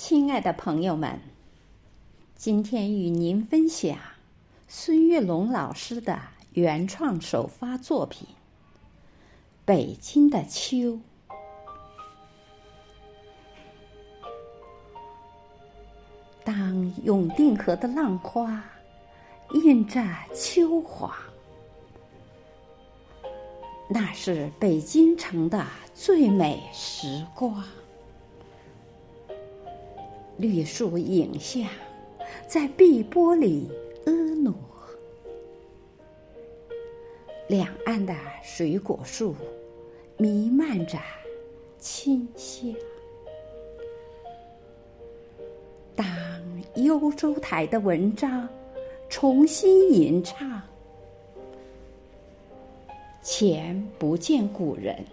亲爱的朋友们，今天与您分享孙月龙老师的原创首发作品《北京的秋》。当永定河的浪花映着秋黄，那是北京城的最美时光。绿树影下，在碧波里婀娜。两岸的水果树弥漫着清香。当幽州台的文章重新吟唱，前不见古人，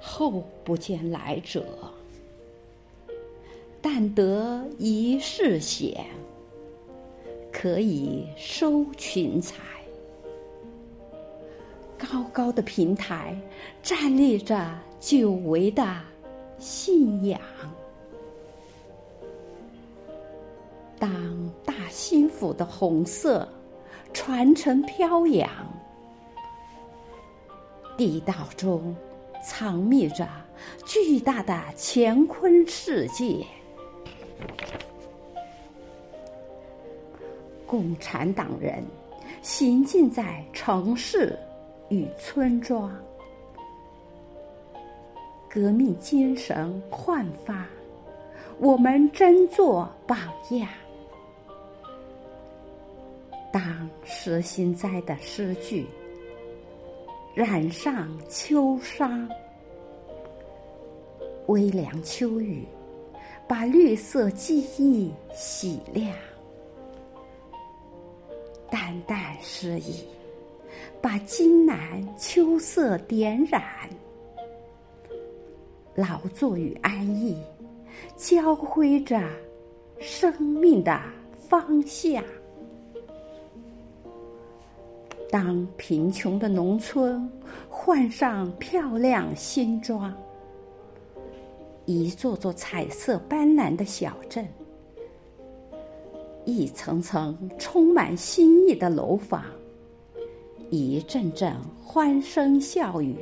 后不见来者。但得一世闲，可以收群才。高高的平台站立着久违的信仰。当大兴府的红色传承飘扬，地道中藏匿着巨大的乾坤世界。共产党人行进在城市与村庄，革命精神焕发，我们争做榜样。当诗心斋的诗句染上秋殇，微凉秋雨。把绿色记忆洗亮，淡淡诗意，把金兰秋色点染，劳作与安逸交辉着生命的方向。当贫穷的农村换上漂亮新装。一座座彩色斑斓的小镇，一层层充满新意的楼房，一阵阵欢声笑语，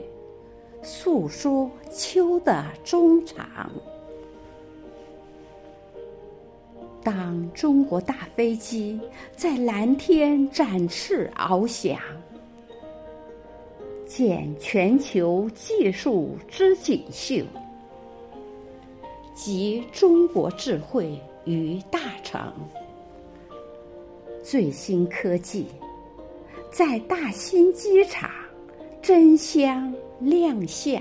诉说秋的衷肠。当中国大飞机在蓝天展翅翱翔，见全球技术之锦绣。集中国智慧于大成，最新科技在大兴机场争相亮相。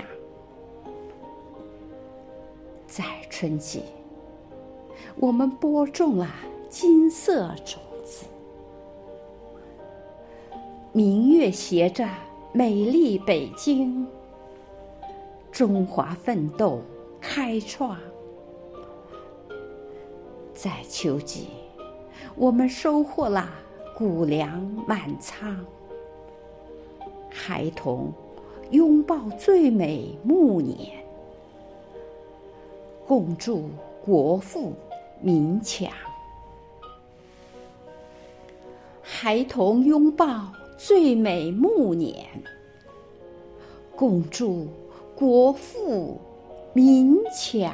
在春季，我们播种了金色种子，明月携着美丽北京，中华奋斗开创。在秋季，我们收获了谷粮满仓。孩童拥抱最美暮年，共祝国富民强。孩童拥抱最美暮年，共祝国富民强。